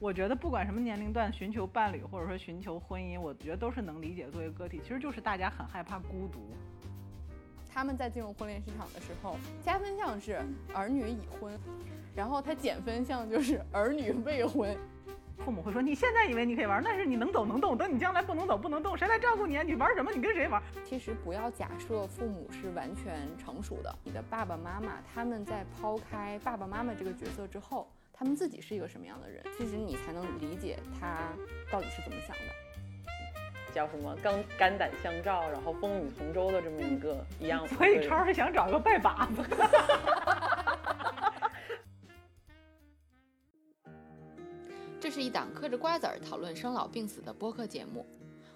我觉得不管什么年龄段寻求伴侣或者说寻求婚姻，我觉得都是能理解作为个体，其实就是大家很害怕孤独。他们在进入婚恋市场的时候，加分项是儿女已婚，然后他减分项就是儿女未婚。父母会说：“你现在以为你可以玩，但是你能走能动，等你将来不能走不能动，谁来照顾你啊？你玩什么？你跟谁玩？”其实不要假设父母是完全成熟的，你的爸爸妈妈他们在抛开爸爸妈妈这个角色之后，他们自己是一个什么样的人，其实你才能理解他到底是怎么想的。叫什么肝肝胆相照，然后风雨同舟的这么一个一样。所以超是想找个拜把子。这是一档嗑着瓜子儿讨论生老病死的播客节目，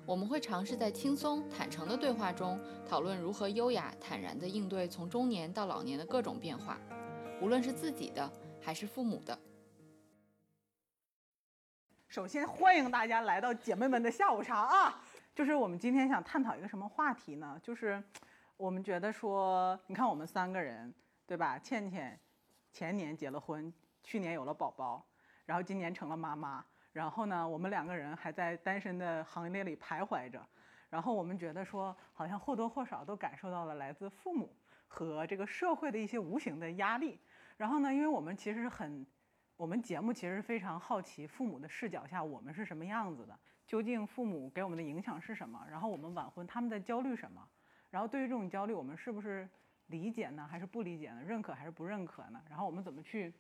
我们会尝试在轻松坦诚的对话中，讨论如何优雅坦然地应对从中年到老年的各种变化，无论是自己的还是父母的。首先欢迎大家来到姐妹们的下午茶啊！就是我们今天想探讨一个什么话题呢？就是我们觉得说，你看我们三个人，对吧？倩倩前年结了婚，去年有了宝宝，然后今年成了妈妈。然后呢，我们两个人还在单身的行列里徘徊着。然后我们觉得说，好像或多或少都感受到了来自父母和这个社会的一些无形的压力。然后呢，因为我们其实很。我们节目其实非常好奇，父母的视角下我们是什么样子的？究竟父母给我们的影响是什么？然后我们晚婚他们在焦虑什么？然后对于这种焦虑，我们是不是理解呢，还是不理解呢？认可还是不认可呢？然后我们怎么去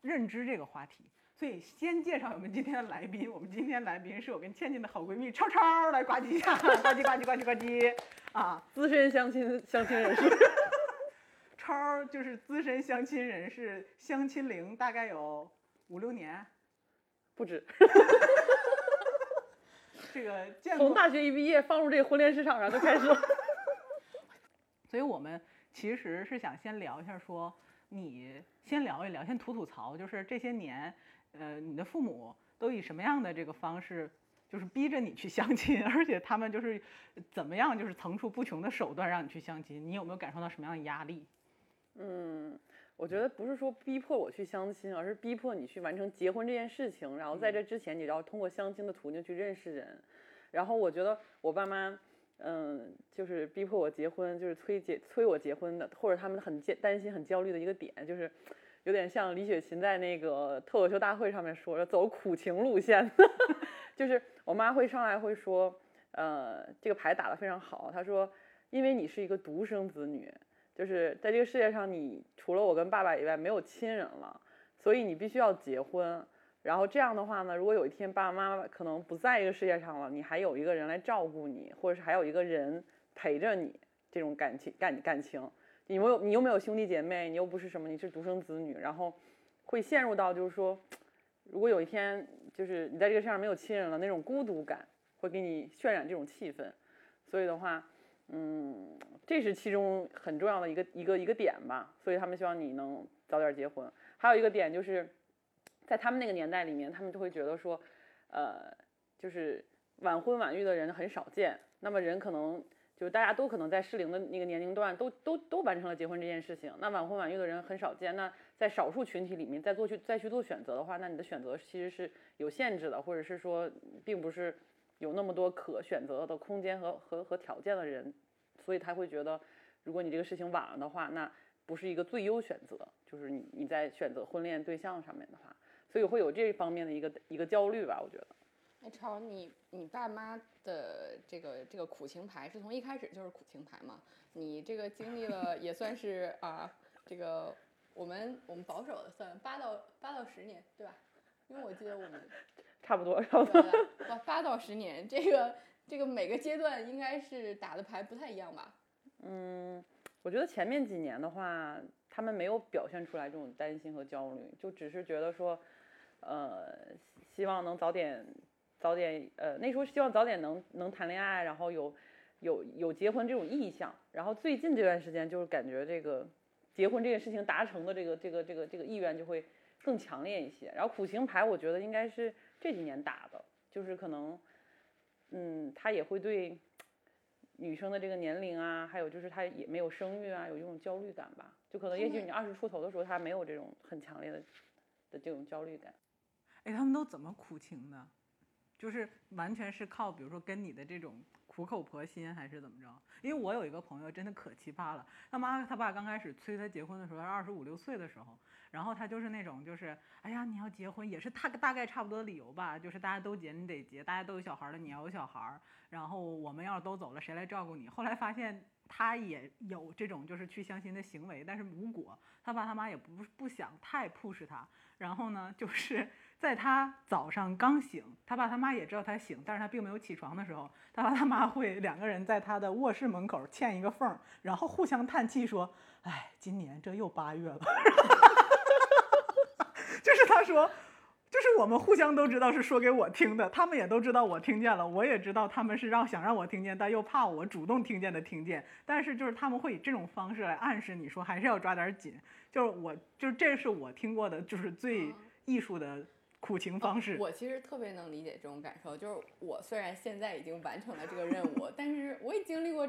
认知这个话题？所以先介绍我们今天的来宾，我们今天来宾是我跟倩倩的好闺蜜超超，来呱唧一下，呱唧呱唧呱唧呱唧，啊，资深相亲相亲人士。超就是资深相亲人士，相亲龄大概有五六年，不止。这个从大学一毕业放入这个婚恋市场上就开始。所以我们其实是想先聊一下，说你先聊一聊，先吐吐槽，就是这些年，呃，你的父母都以什么样的这个方式，就是逼着你去相亲，而且他们就是怎么样，就是层出不穷的手段让你去相亲，你有没有感受到什么样的压力？嗯，我觉得不是说逼迫我去相亲，而是逼迫你去完成结婚这件事情。然后在这之前，你要通过相亲的途径去认识人。然后我觉得我爸妈，嗯，就是逼迫我结婚，就是催结催我结婚的，或者他们很担心、很焦虑的一个点，就是有点像李雪琴在那个脱口秀大会上面说的，走苦情路线。就是我妈会上来会说，呃，这个牌打得非常好。她说，因为你是一个独生子女。就是在这个世界上，你除了我跟爸爸以外没有亲人了，所以你必须要结婚。然后这样的话呢，如果有一天爸爸妈妈可能不在这个世界上了，你还有一个人来照顾你，或者是还有一个人陪着你，这种感情感感情，你没有你又没有兄弟姐妹，你又不是什么，你是独生子女，然后会陷入到就是说，如果有一天就是你在这个世界上没有亲人了，那种孤独感会给你渲染这种气氛。所以的话。嗯，这是其中很重要的一个一个一个点吧，所以他们希望你能早点结婚。还有一个点就是，在他们那个年代里面，他们就会觉得说，呃，就是晚婚晚育的人很少见。那么人可能就是大家都可能在适龄的那个年龄段都都都完成了结婚这件事情。那晚婚晚育的人很少见。那在少数群体里面再做去再去做选择的话，那你的选择其实是有限制的，或者是说并不是。有那么多可选择的空间和和和条件的人，所以他会觉得，如果你这个事情晚了的话，那不是一个最优选择。就是你你在选择婚恋对象上面的话，所以会有这方面的一个一个焦虑吧，我觉得。哎，超，你你爸妈的这个这个苦情牌是从一开始就是苦情牌嘛？你这个经历了也算是啊，这个我们我们保守的算八到八到十年，对吧？因为我记得我们。差不多，差不多。哇，八到十年，这个这个每个阶段应该是打的牌不太一样吧？嗯，我觉得前面几年的话，他们没有表现出来这种担心和焦虑，就只是觉得说，呃，希望能早点早点，呃，那时候希望早点能能谈恋爱，然后有有有结婚这种意向。然后最近这段时间，就是感觉这个结婚这件事情达成的这个这个这个这个意愿就会更强烈一些。然后苦情牌，我觉得应该是。这几年打的，就是可能，嗯，他也会对女生的这个年龄啊，还有就是他也没有生育啊，有这种焦虑感吧？就可能也许你二十出头的时候，他没有这种很强烈的的这种焦虑感。哎，他们都怎么苦情的？就是完全是靠，比如说跟你的这种苦口婆心，还是怎么着？因为我有一个朋友真的可奇葩了，他妈他爸刚开始催他结婚的时候，他二十五六岁的时候，然后他就是那种就是，哎呀，你要结婚也是他大概差不多的理由吧，就是大家都结你得结，大家都有小孩了你要有小孩，然后我们要是都走了谁来照顾你？后来发现他也有这种就是去相亲的行为，但是无果，他爸他妈也不不想太 push 他，然后呢就是。在他早上刚醒，他爸他妈也知道他醒，但是他并没有起床的时候，他爸他妈会两个人在他的卧室门口嵌一个缝，然后互相叹气说：“哎，今年这又八月了。” 就是他说，就是我们互相都知道是说给我听的，他们也都知道我听见了，我也知道他们是让想让我听见，但又怕我主动听见的听见，但是就是他们会以这种方式来暗示你说还是要抓点紧，就是我就是这是我听过的，就是最艺术的。苦情方式，我其实特别能理解这种感受。就是我虽然现在已经完成了这个任务，但是我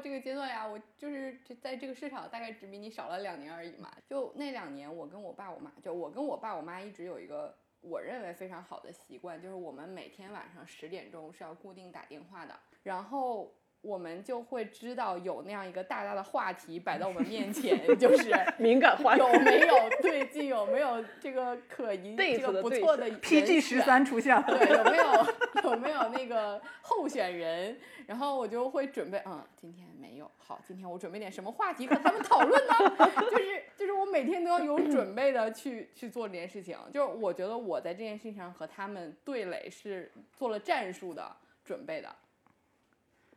这个阶段呀。我就是在这个市场大概只比你少了两年而已嘛。就那两年，我跟我爸我妈，就我跟我爸我妈一直有一个我认为非常好的习惯，就是我们每天晚上十点钟是要固定打电话的。然后。我们就会知道有那样一个大大的话题摆在我们面前，就 是敏感话题有没有最近，有没有这个可疑、这个不错的 PG 十三出现了，对，有没有 有没有那个候选人？然后我就会准备，嗯，今天没有，好，今天我准备点什么话题和他们讨论呢？就是就是我每天都要有准备的去去做这件事情，就是我觉得我在这件事情上和他们对垒是做了战术的准备的。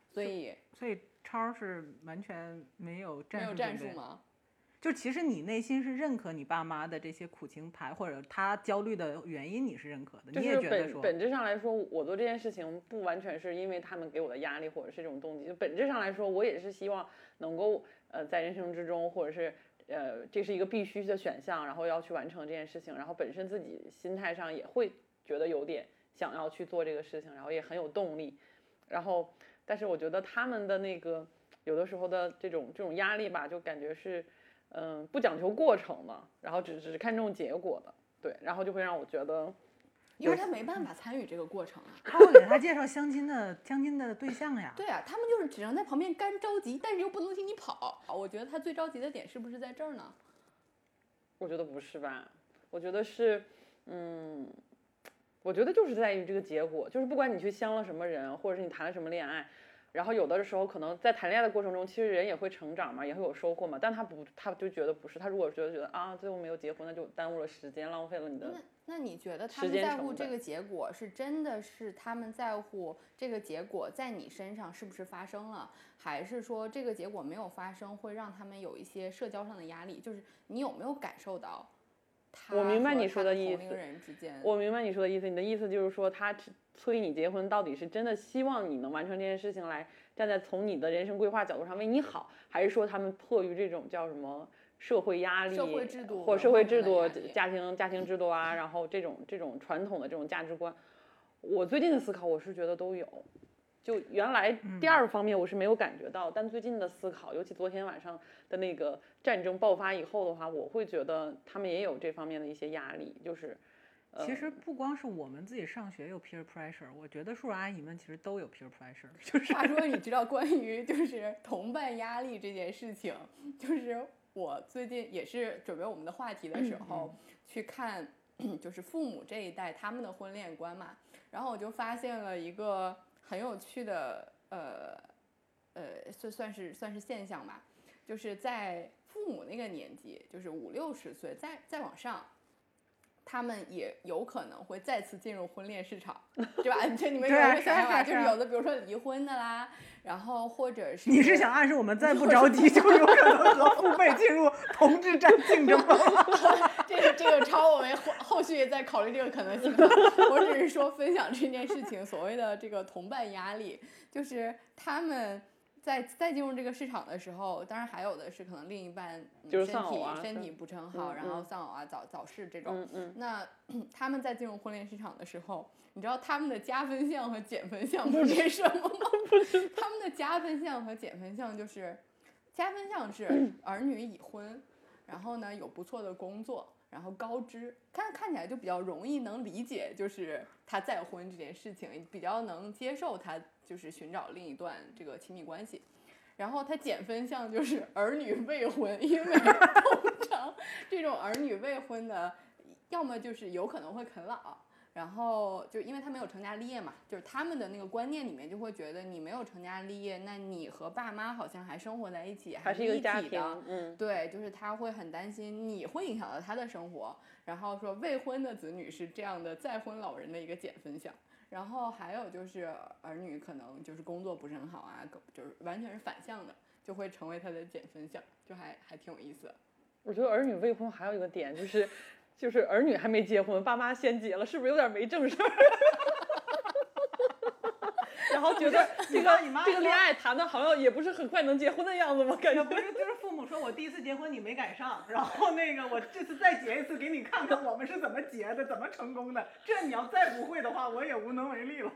所以，所以超是完全没有战术，没有战术吗？就其实你内心是认可你爸妈的这些苦情牌，或者他焦虑的原因，你是认可的。你也觉得说，本质上来说，我做这件事情不完全是因为他们给我的压力，或者是这种动机。就本质上来说，我也是希望能够呃在人生之中，或者是呃这是一个必须的选项，然后要去完成这件事情。然后本身自己心态上也会觉得有点想要去做这个事情，然后也很有动力，然后。但是我觉得他们的那个有的时候的这种这种压力吧，就感觉是，嗯，不讲求过程的，然后只只看重结果的，对，然后就会让我觉得，因为他没办法参与这个过程啊，他会给他介绍相亲的相亲的对象呀，对啊，他们就是只能在旁边干着急，但是又不能替你跑。我觉得他最着急的点是不是在这儿呢？我觉得不是吧，我觉得是，嗯。我觉得就是在于这个结果，就是不管你去相了什么人，或者是你谈了什么恋爱，然后有的时候可能在谈恋爱的过程中，其实人也会成长嘛，也会有收获嘛。但他不，他就觉得不是。他如果觉得觉得啊，最后没有结婚，那就耽误了时间，浪费了你的。那那你觉得他们在乎这个结果，是真的是他们在乎这个结果在你身上是不是发生了，还是说这个结果没有发生会让他们有一些社交上的压力？就是你有没有感受到？我明白你说的意思。我明白你说的意思。你的意思就是说，他催你结婚，到底是真的希望你能完成这件事情，来站在从你的人生规划角度上为你好，还是说他们迫于这种叫什么社会压力，社会制度或社会制度、家庭家庭制度啊，然后这种这种传统的这种价值观？我最近的思考，我是觉得都有。就原来第二方面我是没有感觉到，但最近的思考，尤其昨天晚上的那个战争爆发以后的话，我会觉得他们也有这方面的一些压力。就是，其实不光是我们自己上学有 peer pressure，我觉得叔叔阿姨们其实都有 peer pressure。就是话说，你知道关于就是同伴压力这件事情，就是我最近也是准备我们的话题的时候去看，就是父母这一代他们的婚恋观嘛，然后我就发现了一个。很有趣的，呃，呃，算算是算是现象吧，就是在父母那个年纪，就是五六十岁，再再往上，他们也有可能会再次进入婚恋市场，对吧？就你们有没有想法？就是有的，比如说离婚的啦，然后或者是你是想暗示我们再不着急，就有可能和父辈进入同志战竞争吗？这个超我们后后续也在考虑这个可能性。我只是说分享这件事情，所谓的这个同伴压力，就是他们在在进入这个市场的时候，当然还有的是可能另一半身体身体不是很好，然后丧偶啊、早早逝这种。那 他们在进入婚恋市场的时候，你知道他们的加分项和减分项是什么吗？他们的加分项和减分项就是，加分项是 儿女已婚，然后呢有不错的工作。然后高知，看看起来就比较容易能理解，就是他再婚这件事情，比较能接受他就是寻找另一段这个亲密关系。然后他减分项就是儿女未婚，因为通常这种儿女未婚的，要么就是有可能会啃老。然后就因为他没有成家立业嘛，就是他们的那个观念里面就会觉得你没有成家立业，那你和爸妈好像还生活在一起，还是一个家体的。嗯，对，就是他会很担心你会影响到他的生活。然后说未婚的子女是这样的再婚老人的一个减分项。然后还有就是儿女可能就是工作不是很好啊，就是完全是反向的，就会成为他的减分项，就还还挺有意思。我觉得儿女未婚还有一个点就是。就是儿女还没结婚，爸妈先结了，是不是有点没正事儿？然后觉得这个这个恋爱谈的好像也不是很快能结婚的样子吗？感觉不是，就是父母说我第一次结婚你没赶上，然后那个我这次再结一次给你看看我们是怎么结的，怎么成功的。这你要再不会的话，我也无能为力了。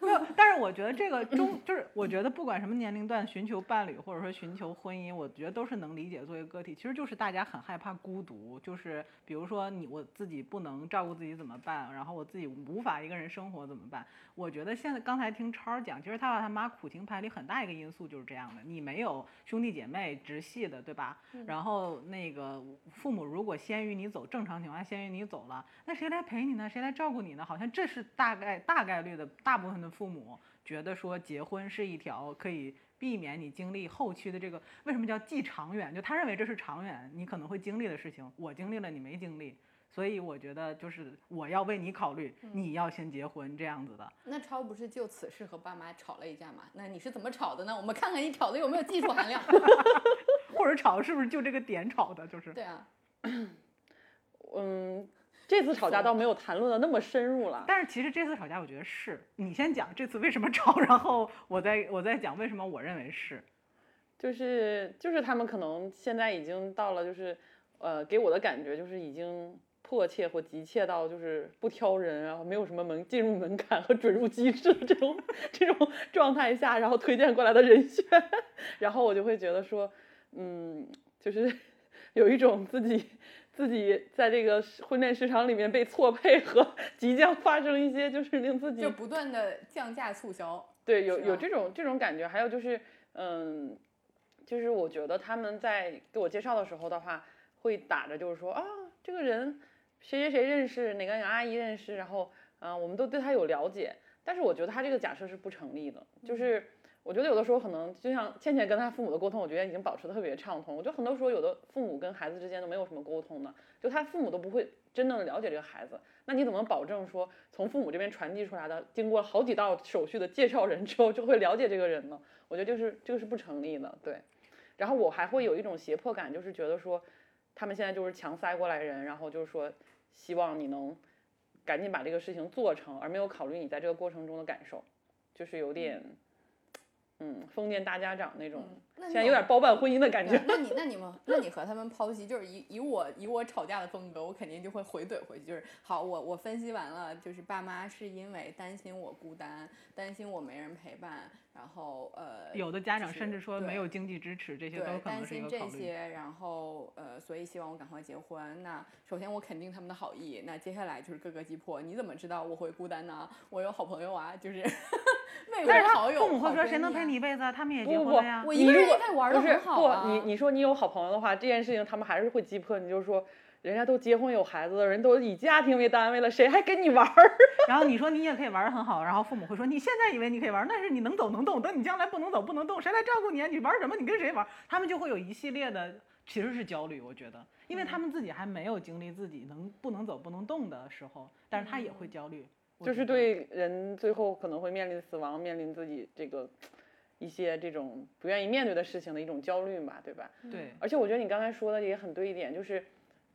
没有，但是我觉得这个 中就是，我觉得不管什么年龄段寻求伴侣或者说寻求婚姻，我觉得都是能理解作为个体，其实就是大家很害怕孤独，就是比如说你我自己不能照顾自己怎么办，然后我自己无法一个人生活怎么办？我觉得现在刚才听超讲，其实他爸他妈苦情牌里很大一个因素就是这样的，你没有兄弟姐妹直系的，对吧？然后那个父母如果先于你走，正常情况下先于你走了，那谁来陪你呢？谁来照顾你呢？好像这是大概大概率的大部分的。父母觉得说结婚是一条可以避免你经历后期的这个为什么叫既长远？就他认为这是长远你可能会经历的事情。我经历了，你没经历，所以我觉得就是我要为你考虑，你要先结婚这样子的。那超不是就此事和爸妈吵了一架吗？那你是怎么吵的呢？我们看看你吵的有没有技术含量，或者吵是不是就这个点吵的？就是对啊，嗯。这次吵架倒没有谈论的那么深入了，但是其实这次吵架，我觉得是你先讲这次为什么吵，然后我再我再讲为什么我认为是，就是就是他们可能现在已经到了，就是呃给我的感觉就是已经迫切或急切到就是不挑人，然后没有什么门进入门槛和准入机制这种这种状态下，然后推荐过来的人选，然后我就会觉得说，嗯，就是 有一种自己。自己在这个婚恋市场里面被错配和即将发生一些，就是令自己就不断的降价促销，对，有有这种这种感觉。还有就是，嗯，就是我觉得他们在给我介绍的时候的话，会打着就是说啊，这个人谁谁谁认识，哪个哪个阿姨认识，然后啊，我们都对他有了解。但是我觉得他这个假设是不成立的，就是。我觉得有的时候可能就像倩倩跟她父母的沟通，我觉得已经保持特别畅通。我觉得很多时候有的父母跟孩子之间都没有什么沟通的，就他父母都不会真正的了解这个孩子。那你怎么保证说从父母这边传递出来的，经过好几道手续的介绍人之后就会了解这个人呢？我觉得就是这个是不成立的。对，然后我还会有一种胁迫感，就是觉得说他们现在就是强塞过来人，然后就是说希望你能赶紧把这个事情做成，而没有考虑你在这个过程中的感受，就是有点。嗯，封建大家长那种，现在有点包办婚姻的感觉。那你那你们，那你和他们剖析，就是以以我以我吵架的风格，我肯定就会回怼回去。就是好，我我分析完了，就是爸妈是因为担心我孤单，担心我没人陪伴，然后呃，有的家长甚至说没有经济支持，这些都可能是一个担心这些，然后呃，所以希望我赶快结婚。那首先我肯定他们的好意，那接下来就是各个击破。你怎么知道我会孤单呢？我有好朋友啊，就是。但是父母会说谁能陪你一辈子？他们也结婚了呀。我一个人也在玩的很好啊。不，你你说你有好朋友的话，这件事情他们还是会击破你。就是说，人家都结婚有孩子的人，都以家庭为单位了，谁还跟你玩儿？然后你说你也可以玩的很好，然后父母会说你现在以为你可以玩，但是你能走能动，等你将来不能走不能动，谁来照顾你？你玩什么？你跟谁玩？他们就会有一系列的，其实是焦虑。我觉得，因为他们自己还没有经历自己能不能走不能动的时候，但是他也会焦虑。就是对人最后可能会面临死亡，面临自己这个一些这种不愿意面对的事情的一种焦虑吧，对吧？对。而且我觉得你刚才说的也很对一点，就是，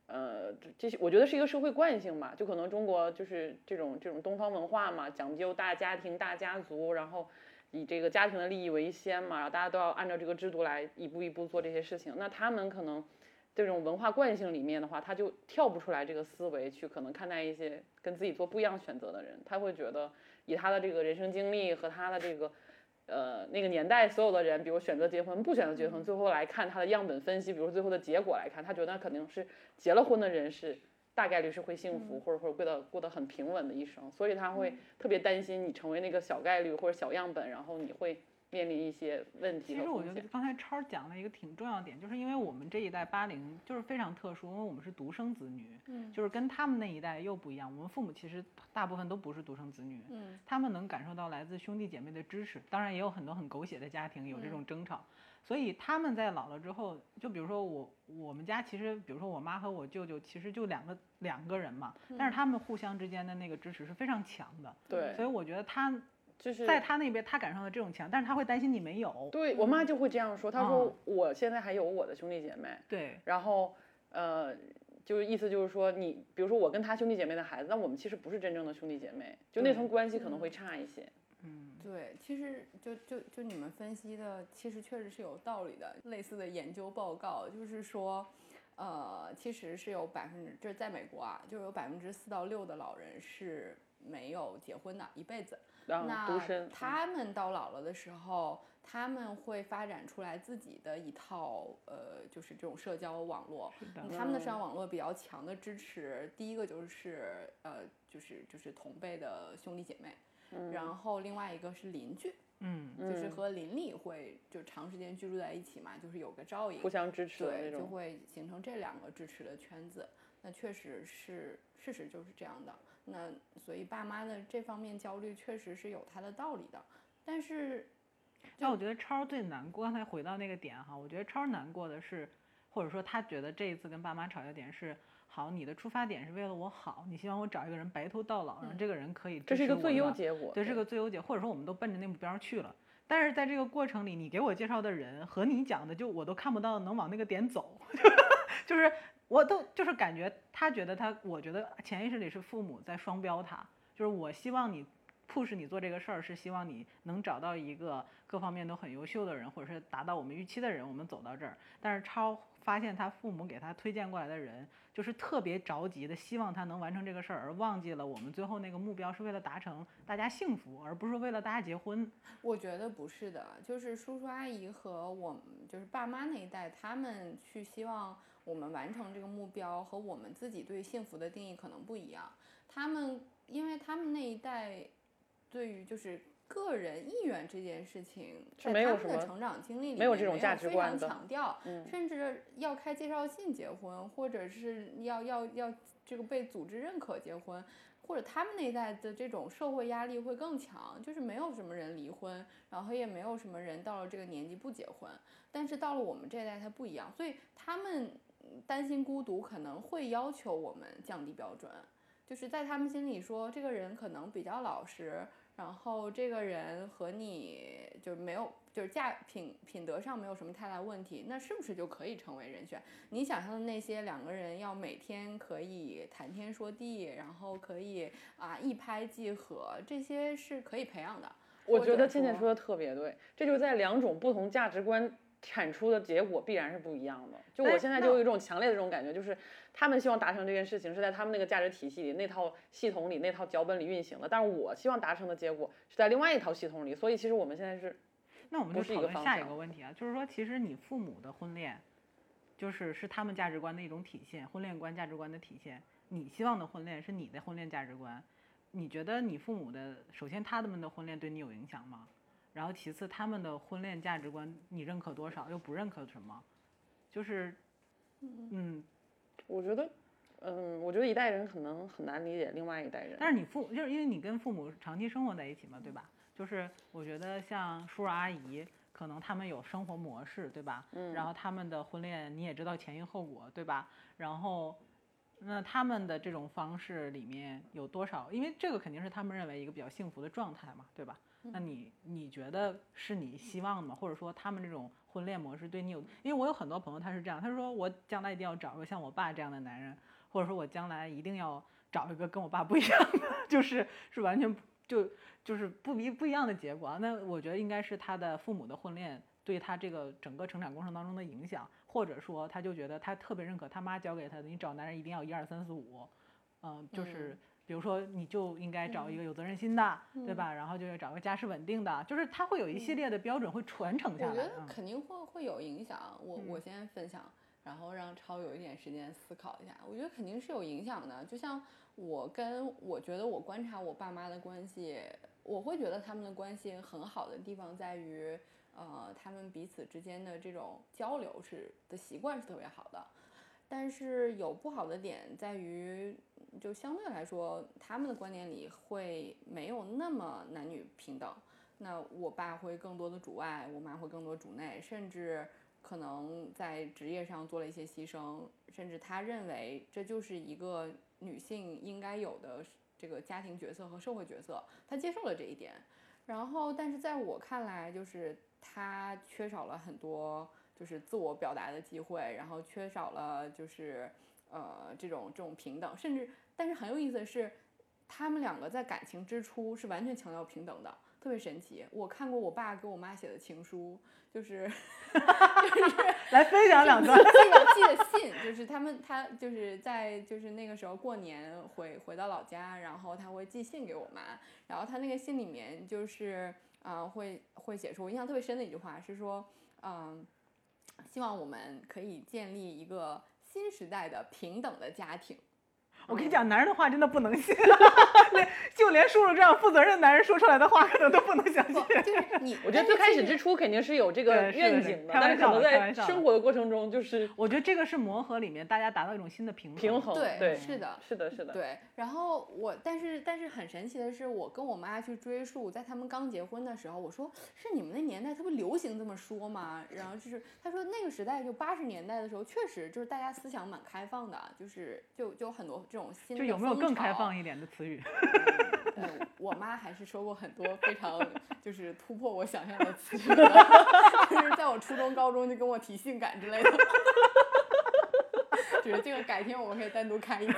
呃，这些我觉得是一个社会惯性嘛，就可能中国就是这种这种东方文化嘛，讲究大家庭大家族，然后以这个家庭的利益为先嘛，然后大家都要按照这个制度来一步一步做这些事情，那他们可能。这种文化惯性里面的话，他就跳不出来这个思维去可能看待一些跟自己做不一样选择的人，他会觉得以他的这个人生经历和他的这个呃，那个年代所有的人，比如选择结婚，不选择结婚，最后来看他的样本分析，比如最后的结果来看，他觉得那肯定是结了婚的人是大概率是会幸福，或者或者过得过得很平稳的一生，所以他会特别担心你成为那个小概率或者小样本，然后你会面临一些问题其实我觉得。刚才超儿讲了一个挺重要的点，就是因为我们这一代八零就是非常特殊，因为我们是独生子女，嗯。就是跟他们那一代又不一样。我们父母其实大部分都不是独生子女，嗯。他们能感受到来自兄弟姐妹的支持，当然也有很多很狗血的家庭有这种争吵，所以他们在老了之后，就比如说我我们家其实，比如说我妈和我舅舅其实就两个两个人嘛，但是他们互相之间的那个支持是非常强的，对。所以我觉得他就是在他那边他感受到这种强，但是他会担心你没有，对我妈就会这样说，她嗯说我现在还有我的兄弟姐妹，对然后呃，就是意思就是说你，比如说我跟他兄弟姐妹的孩子，那我们其实不是真正的兄弟姐妹，就那层关系可能会差一些。嗯。对，其实就就就你们分析的，其实确实是有道理的。类似的研究报告就是说，呃，其实是有百分之，这是在美国啊，就有百分之四到六的老人是没有结婚的，一辈子。然后那独他们到老了的时候，他们会发展出来自己的一套呃，就是这种社交网络。他们的社交网络比较强的支持，第一个就是呃，就是就是同辈的兄弟姐妹，嗯然后另外一个是邻居，嗯，就是嗯和邻里会就长时间居住在一起嘛，就是有个照应互，相支持的对，就那种。会形成这两个支持的圈子。那确实是事实就是这样的。那所以爸妈的这方面焦虑确实是有他的道理的，但是但我觉得超儿最难过，刚才回到那个点哈，我觉得超儿难过的是，或者说他觉得这一次跟爸妈吵架点是，好，你的出发点是为了我好，你希望我找一个人白头到老，让这个人可以这是一个最优结果。对，是个最优解，或者说我们都奔着那目标去了。但是在这个过程里，你给我介绍的人和你讲的，就我都看不到能往那个点走，就是我都就是感觉他觉得他，我觉得潜意识里是父母在双标他，就是我希望你 push 你做这个事儿，是希望你能找到一个各方面都很优秀的人，或者是达到我们预期的人，我们走到这儿。但是超发现他父母给他推荐过来的人，就是特别着急的希望他能完成这个事儿，而忘记了我们最后那个目标是为了达成大家幸福，而不是为了大家结婚。我觉得不是的，就是叔叔阿姨和我们就是爸妈那一代，他们去希望我们完成这个目标，和我们自己对幸福的定义可能不一样。他们因为他们那一代对于就是个人意愿这件事情，是在没有什么他们的成长经历里面没有这种价非常值观的强调，嗯甚至要开介绍信结婚，或者是要要要这个被组织认可结婚。或者他们那一代的这种社会压力会更强，就是没有什么人离婚，然后也没有什么人到了这个年纪不结婚。但是到了我们这一代，它不一样，所以他们嗯担心孤独，可能会要求我们降低标准，就是在他们心里说，这个人可能比较老实，然后这个人和你就没有，就是价品品德上没有什么太大问题，那是不是就可以成为人选？你想象的那些两个人要每天可以谈天说地，然后可以啊一拍即合，这些是可以培养的。我觉得倩倩说说的特别对，这就在两种不同价值观产出的结果必然是不一样的。就哎我现在就有一种强烈的这种感觉，就是他们希望达成这件事情是在他们那个价值体系里、那套系统里、那套脚本里运行的，但是我希望达成的结果是在另外一套系统里。所以其实我们现在是那我们就是讨论下一个方向个问题啊，就是说，其实你父母的婚恋，就是是他们价值观的一种体现，婚恋观价值观的体现。你希望的婚恋是你的婚恋价值观，你觉得你父母的，首先他们的婚恋对你有影响吗？然后其次他们的婚恋价值观你认可多少，又不认可什么？就是，嗯，我觉得，嗯，我觉得一代人可能很难理解另外一代人。但是你父就是因为你跟父母长期生活在一起嘛，对吧？就是我觉得像叔叔阿姨，可能他们有生活模式，对吧？嗯然后他们的婚恋你也知道前因后果，对吧？然后，那他们的这种方式里面有多少？因为这个肯定是他们认为一个比较幸福的状态嘛，对吧？那你你觉得是你希望的吗？或者说他们这种婚恋模式对你有？因为我有很多朋友他是这样，他说我将来一定要找个像我爸这样的男人，或者说我将来一定要找一个跟我爸不一样的，就是是完全不就就是不一不一样的结果啊。那我觉得应该是他的父母的婚恋对他这个整个成长过程当中的影响，或者说他就觉得他特别认可他妈教给他的，你找男人一定要一二三四五，嗯，就是比如说你就应该找一个有责任心的，对吧？然后就要找个家世稳定的，就是他会有一系列的标准会传承下来。我觉得嗯肯定会会有影响。我我先分享，然后让超有一点时间思考一下。我觉得肯定是有影响的。就像我跟我觉得我观察我爸妈的关系，我会觉得他们的关系很好的地方在于，呃，他们彼此之间的这种交流是的习惯是特别好的。但是有不好的点在于，就相对来说，他们的观点里会没有那么男女平等。那我爸会更多的主外，我妈会更多主内，甚至可能在职业上做了一些牺牲，甚至他认为这就是一个女性应该有的这个家庭角色和社会角色，他接受了这一点。然后，但是在我看来，就是他缺少了很多就是自我表达的机会，然后缺少了就是呃这种这种平等，甚至但是很有意思的是，他们两个在感情之初是完全强调平等的，特别神奇。我看过我爸给我妈写的情书，就是 就是来分享两段。寄的寄的信，就是他们他就是在就是那个时候过年回回到老家，然后他会寄信给我妈，然后他那个信里面就是啊、呃会会写出我印象特别深的一句话是说，嗯、希望我们可以建立一个新时代的平等的家庭。我跟你讲，男人的话真的不能信，连 就连叔叔这样负责任的男人说出来的话，可能都不能相信。就是你，我觉得最开始之初肯定是有这个愿景的，但是可能在生活的过程中就是我觉得这个是磨合里面大家达到一种新的平衡。平衡。对对，是的是的，是的。对，然后我，但是但是很神奇的是，我跟我妈去追溯，在他们刚结婚的时候，我说是你们那年代特别流行这么说吗？然后就是他说那个时代就八十年代的时候，确实就是大家思想蛮开放的，就是就就有很多这种新的就有没有更开放一点的词语？嗯，我妈还是说过很多非常就是突破我想象的词，就是在我初中、高中就跟我提性感之类的。就是这个改天我们可以单独开一集，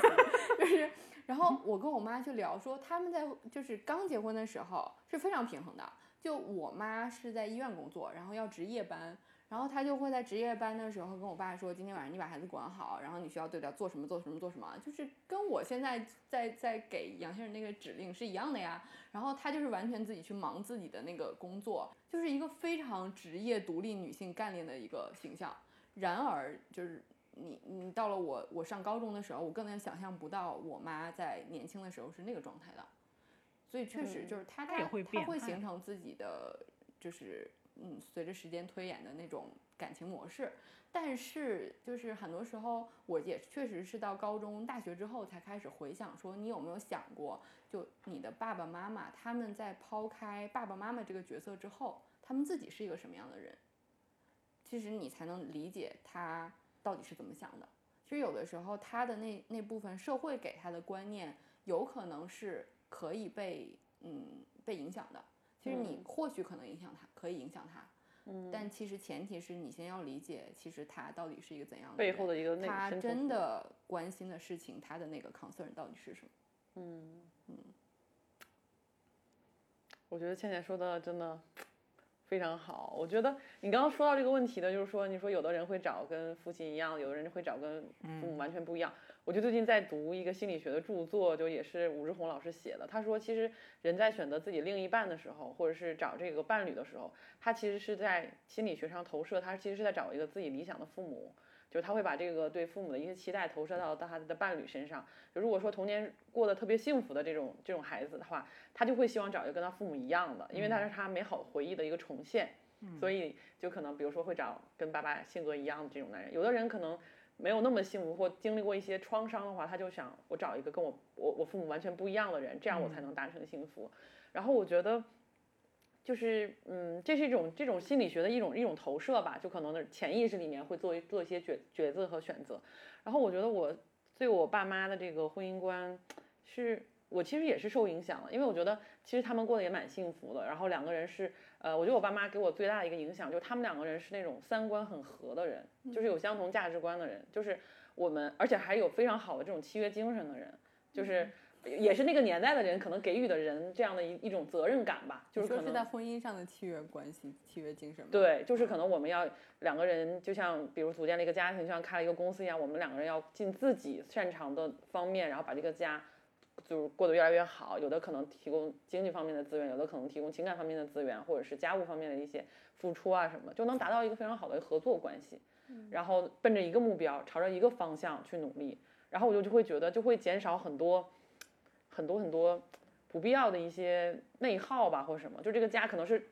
就是，然后我跟我妈就聊说，他们在就是刚结婚的时候是非常平衡的，就我妈是在医院工作，然后要值夜班，然后他就会在值夜班的时候跟我爸说，今天晚上你把孩子管好，然后你需要对他做什么做什么做什么，就是跟我现在在在给杨先生那个指令是一样的呀。然后他就是完全自己去忙自己的那个工作，就是一个非常职业独立女性干练的一个形象。然而，就是你你到了我我上高中的时候，我根本想象不到我妈在年轻的时候是那个状态的。所以确实嗯就是她她也会变她会形成自己的就是嗯随着时间推演的那种感情模式。但是就是很多时候，我也确实是到高中、大学之后才开始回想说，你有没有想过，就你的爸爸妈妈他们在抛开爸爸妈妈这个角色之后，他们自己是一个什么样的人？其实你才能理解他到底是怎么想的。其实有的时候，他的那那部分社会给他的观念，有可能是可以被嗯被影响的。其实你嗯或许可能影响他，可以影响他，嗯，但其实前提是你先要理解，其实他到底是一个怎样的背人后的一个那他真的关心的事情，他的那个 concern 到底是什么？嗯嗯，我觉得倩倩说的真的非常好。我觉得你刚刚说到这个问题的，就是说，你说有的人会找跟父亲一样，有的人会找跟父母完全不一样。我就最近在读一个心理学的著作，就也是武志红老师写的。他说，其实人在选择自己另一半的时候，或者是找这个伴侣的时候，他其实是在心理学上投射，他其实是在找一个自己理想的父母。就是他会把这个对父母的一些期待投射到到他的伴侣身上。就如果说童年过得特别幸福的这种这种孩子的话，他就会希望找一个跟他父母一样的，因为那是他美好回忆的一个重现。所以就可能比如说会找跟爸爸性格一样的这种男人。有的人可能没有那么幸福或经历过一些创伤的话，他就想我找一个跟我我我父母完全不一样的人，这样我才能达成幸福。然后我觉得。就是，嗯，这是一种这种心理学的一种一种投射吧，就可能的潜意识里面会做一做一些抉抉择和选择。然后我觉得我对我爸妈的这个婚姻观，是我其实也是受影响了，因为我觉得其实他们过得也蛮幸福的。然后两个人是，呃，我觉得我爸妈给我最大的一个影响，就是他们两个人是那种三观很合的人，就是有相同价值观的人，就是我们，而且还有非常好的这种契约精神的人，就是。也是那个年代的人可能给予的人这样的一一种责任感吧，就是可能是在婚姻上的契约关系、契约精神吗？对，就是可能我们要两个人，就像比如组建了一个家庭，就像开了一个公司一样，我们两个人要尽自己擅长的方面，然后把这个家就是过得越来越好，有的可能提供经济方面的资源，有的可能提供情感方面的资源，或者是家务方面的一些付出啊什么，就能达到一个非常好的合作关系。然后奔着一个目标，朝着一个方向去努力，然后我就就会觉得就会减少很多很多很多不必要的一些内耗吧，或者什么，就这个家可能是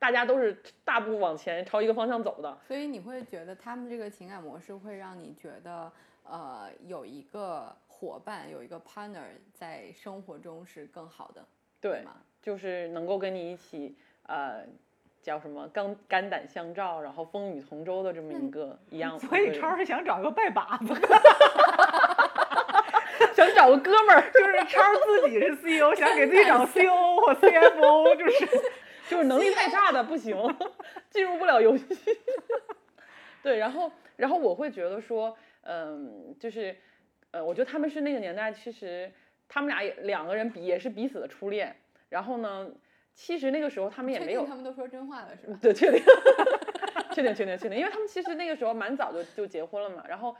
大家都是大步往前朝一个方向走的。所以你会觉得他们这个情感模式会让你觉得，呃，有一个伙伴，有一个 partner 在生活中是更好的，对吗？就是能够跟你一起，呃，叫什么肝肝胆相照，然后风雨同舟的这么一个一样。所以超是想找一个拜把子 想找个哥们儿，就是超自己是 CEO，想给自己找 COO 或 CFO，就是就是能力太差的不行，进入不了游戏。对，然后然后我会觉得说，嗯，就是，呃，我觉得他们是那个年代，其实他们俩也两个人比也是彼此的初恋。然后呢，其实那个时候他们也没有他们都说真话了是吧？对，确定，确定，确定，确定，因为他们其实那个时候蛮早就就结婚了嘛，然后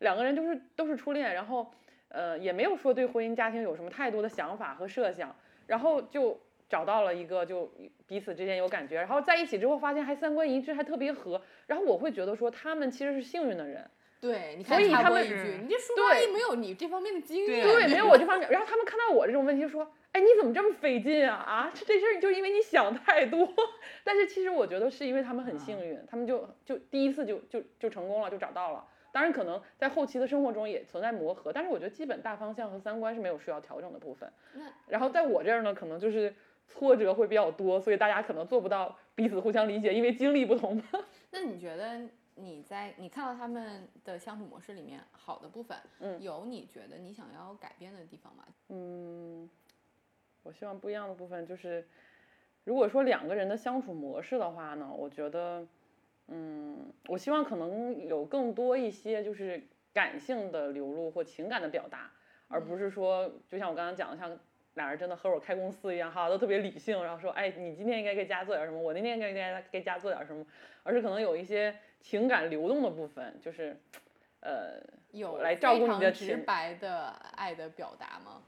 两个人就是都是初恋，然后呃也没有说对婚姻家庭有什么太多的想法和设想，然后就找到了一个就彼此之间有感觉，然后在一起之后发现还三观一致，还特别合，然后我会觉得说他们其实是幸运的人，对，你所看以他们你这叔对阿姨没有你这方面的经验，对，没有我这方面，然后他们看到我这种问题就说。哎，你怎么这么费劲啊？啊，这这事儿就因为你想太多。但是其实我觉得是因为他们很幸运，他们就就第一次就就就成功了，就找到了。当然，可能在后期的生活中也存在磨合，但是我觉得基本大方向和三观是没有需要调整的部分。那然后在我这儿呢，可能就是挫折会比较多，所以大家可能做不到彼此互相理解，因为经历不同嘛。那你觉得你在你看到他们的相处模式里面好的部分，嗯有你觉得你想要改变的地方吗？嗯，我希望不一样的部分就是，如果说两个人的相处模式的话呢，我觉得，嗯，我希望可能有更多一些就是感性的流露或情感的表达，而不是说就像我刚刚讲的，像俩人真的合伙开公司一样，哈，都特别理性，然后说，哎，你今天应该给家做点什么，我那天应该给家给家做点什么，而是可能有一些情感流动的部分，就是，呃，有来照顾你的直情白的爱的表达吗？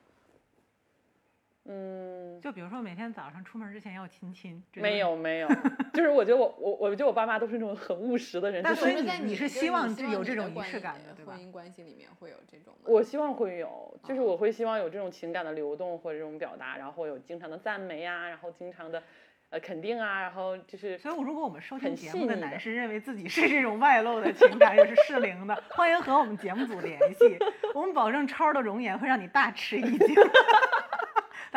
嗯，就比如说每天早上出门之前要亲亲，没。有没有，就是我觉得我我我觉得我爸妈都是那种很务实的人，就但所以是你你是希望你这有这种仪式感的对吧婚姻关系里面会有这种吗？我希望会有，就是哦我会希望有这种情感的流动或者这种表达，然后有经常的赞美啊，然后经常的呃肯定啊，然后就是所以，我如果我们收听节目的男士认为自己是这种外露的情感又是适龄的，欢迎和我们节目组联系，我们保证超的容颜会让你大吃一惊，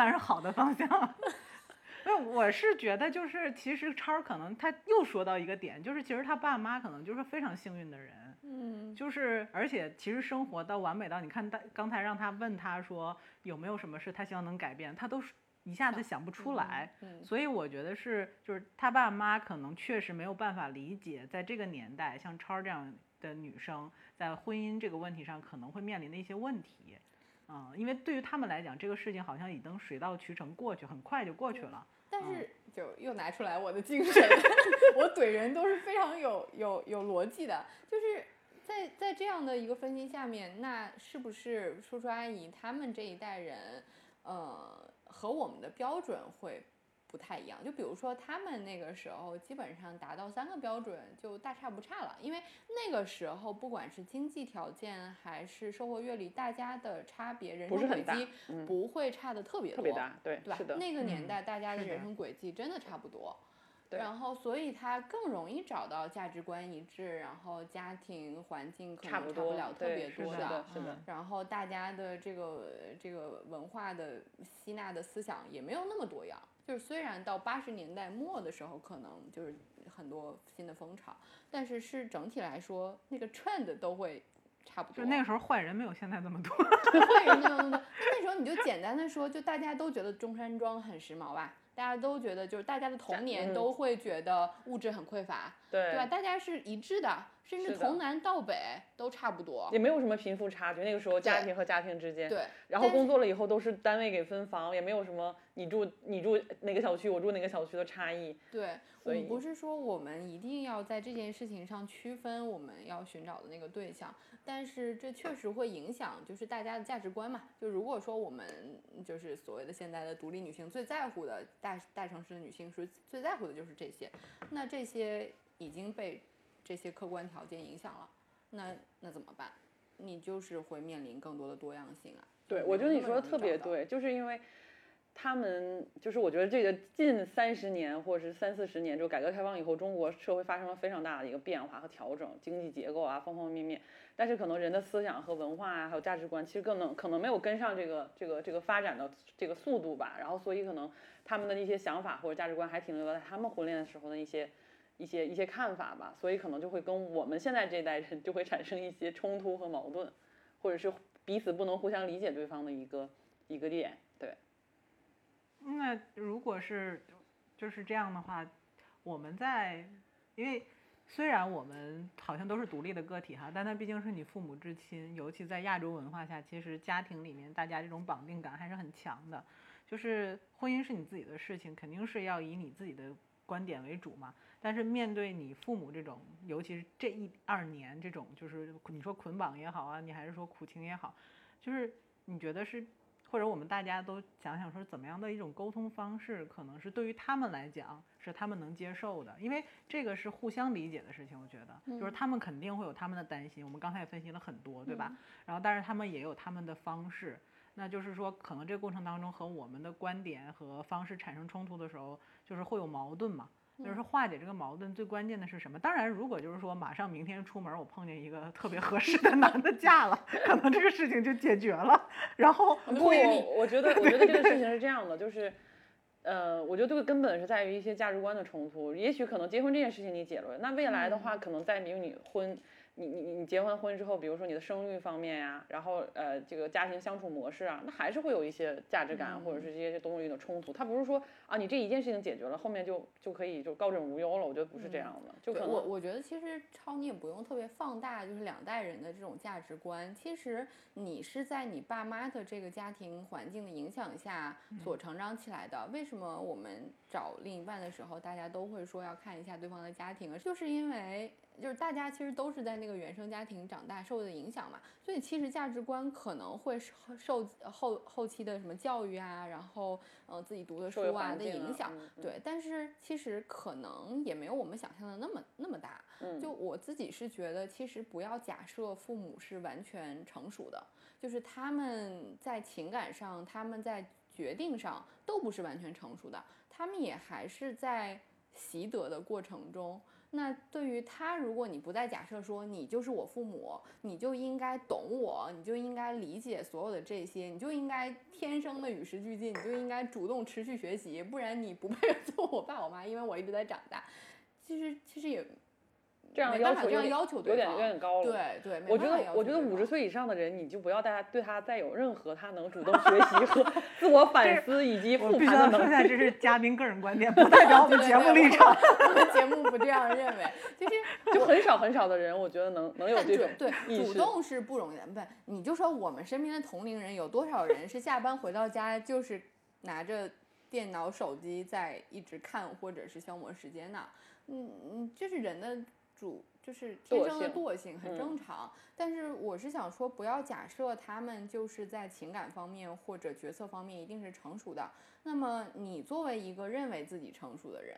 当然是好的方向。因为我是觉得，就是其实超儿可能他又说到一个点，就是其实他爸妈可能就是非常幸运的人，嗯，就是而且其实生活到完美到，你看他刚才让他问他说有没有什么事他希望能改变，他都是一下子想不出来。嗯，所以我觉得是，就是他爸妈可能确实没有办法理解，在这个年代，像超儿这样的女生在婚姻这个问题上可能会面临的一些问题。嗯，因为对于他们来讲，这个事情好像已经水到渠成过去，很快就过去了。嗯但是就又拿出来我的精神，我怼人都是非常有有有逻辑的，就是在在这样的一个分析下面，那是不是叔叔阿姨他们这一代人，呃，和我们的标准会不太一样？就比如说他们那个时候基本上达到三个标准就大差不差了，因为那个时候不管是经济条件还是生活阅历，大家的差别人生轨迹嗯不会差的特别多，特别大，对，对吧？那个年嗯代大家的人生轨迹真的差不多，对然后所以他更容易找到价值观一致，然后家庭环境可差不多能差不了特别多是的的，是的嗯，然后大家的这个这个文化的吸纳的思想也没有那么多样。就是虽然到八十年代末的时候，可能就是很多新的风潮，但是是整体来说，那个 trend 都会差不多。就那个时候坏人没有现在这么多。坏 人没有那么多，那时候你就简单的说，就大家都觉得中山装很时髦吧，大家都觉得就是大家的童年嗯。都会觉得物质很匮乏，对对。吧？大家是一致的，甚至从南到北都差不多也。没有什么贫富差距。那个时候家庭和家庭之间，对，然后工作了以后都是单位给分房，也没有什么你住你住哪个小区，我住哪个小区的差异。对，我们不是说我们一定要在这件事情上区分我们要寻找的那个对象，但是这确实会影响就是大家的价值观嘛。就如果说我们就是所谓的现在的独立女性最在乎的大大城市的女性是最在乎的就是这些，那这些已经被这些客观条件影响了，那那怎么办？你就是会面临更多的多样性啊。对，我觉得你说的。特别对，就是因为他们就是我觉得这个近三十年或者是三四十年，就改革开放以后，中国社会发生了非常大的一个变化和调整，经济结构啊方方面面。但是可能人的思想和文化啊，还有价值观，其实更能可能没有跟上这个这个这个发展的这个速度吧。然后所以可能他们的一些想法或者价值观还停留在他们婚恋的时候的一些。一些一些看法吧，所以可能就会跟我们现在这代人就会产生一些冲突和矛盾，或者是彼此不能互相理解对方的一个一个点。对，那如果是就是这样的话，我们在因为虽然我们好像都是独立的个体哈，但它毕竟是你父母至亲，尤其在亚洲文化下，其实家庭里面大家这种绑定感还是很强的。就是婚姻是你自己的事情，肯定是要以你自己的观点为主嘛。但是面对你父母这种，尤其是这一二年这种，就是你说捆绑也好啊，你还是说苦情也好，就是你觉得是，或者我们大家都想想说，怎么样的一种沟通方式，可能是对于他们来讲是他们能接受的，因为这个是互相理解的事情。我觉得，就是他们肯定会有他们的担心，我们刚才也分析了很多，对吧？然后，但是他们也有他们的方式。那就是说，可能这个过程当中和我们的观点和方式产生冲突的时候，就是会有矛盾嘛。就是化解这个矛盾最关键的是什么？当然，如果就是说马上明天出门，我碰见一个特别合适的男的嫁了，可能这个事情就解决了。然后不，我觉得 我觉得这个事情是这样的，就是，呃，我觉得这个根本是在于一些价值观的冲突。也许可能结婚这件事情你解了，那未来的话，可能在于你婚。你你你结完婚之后，比如说你的生育方面呀、然后呃这个家庭相处模式啊，那还是会有一些价值感、或者是这些东西的冲突。它不是说啊你这一件事情解决了，后面就就可以就高枕无忧了。我觉得不是这样的，就可能我我觉得其实超你也不用特别放大，就是两代人的这种价值观。其实你是在你爸妈的这个家庭环境的影响下所成长起来的。为什么我们找另一半的时候，大家都会说要看一下对方的家庭，就是因为。就是大家其实都是在那个原生家庭长大受的影响嘛，所以其实价值观可能会受受后后期的什么教育啊，然后呃自己读的书啊的影响，对。但是其实可能也没有我们想象的那么那么大。就我自己是觉得，其实不要假设父母是完全成熟的，就是他们在情感上，他们在决定上都不是完全成熟的，他们也还是在习得的过程中。那对于他，如果你不再假设说你就是我父母，你就应该懂我，你就应该理解所有的这些，你就应该天生的与时俱进，你就应该主动持续学习，不然你不配 做我爸我妈，因为我一直在长大。其实其实也这样要求这样要求有点有点高了。对对，我觉得我觉得五十岁以上的人，你就不要大家对他再有任何他能主动 学习和自我反思以及复盘的能力。说下，这是嘉宾个人观点，不代表我们节目立场。我们节目不这样认为，就是就很少很少的人，我觉得能能有这种对主动是不容易的。不，你就说我们身边的同龄人有多少人是下班回到家就是拿着电脑、手机在一直看或者是消磨时间呢？嗯嗯，这是人的。主就是天生的惰性，很正常。但是我是想说，不要假设他们就是在情感方面或者决策方面一定是成熟的。那么你作为一个认为自己成熟的人，